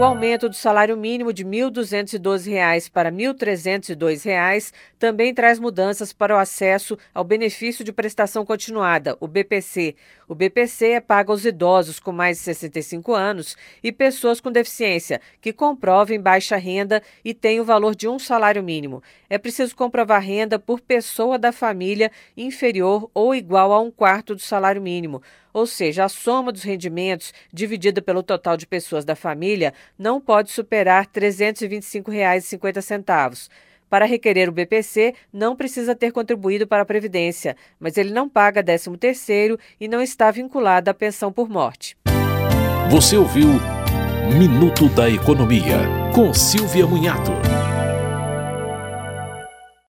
O aumento do salário mínimo de R$ 1.212 para R$ 1.302 também traz mudanças para o acesso ao benefício de prestação continuada, o BPC. O BPC é pago aos idosos com mais de 65 anos e pessoas com deficiência que comprovem baixa renda e têm o valor de um salário mínimo. É preciso comprovar renda por pessoa da família inferior ou igual a um quarto do salário mínimo ou seja, a soma dos rendimentos dividida pelo total de pessoas da família não pode superar R$ 325,50. Para requerer o BPC, não precisa ter contribuído para a Previdência, mas ele não paga 13º e não está vinculado à pensão por morte. Você ouviu Minuto da Economia, com Silvia Munhato.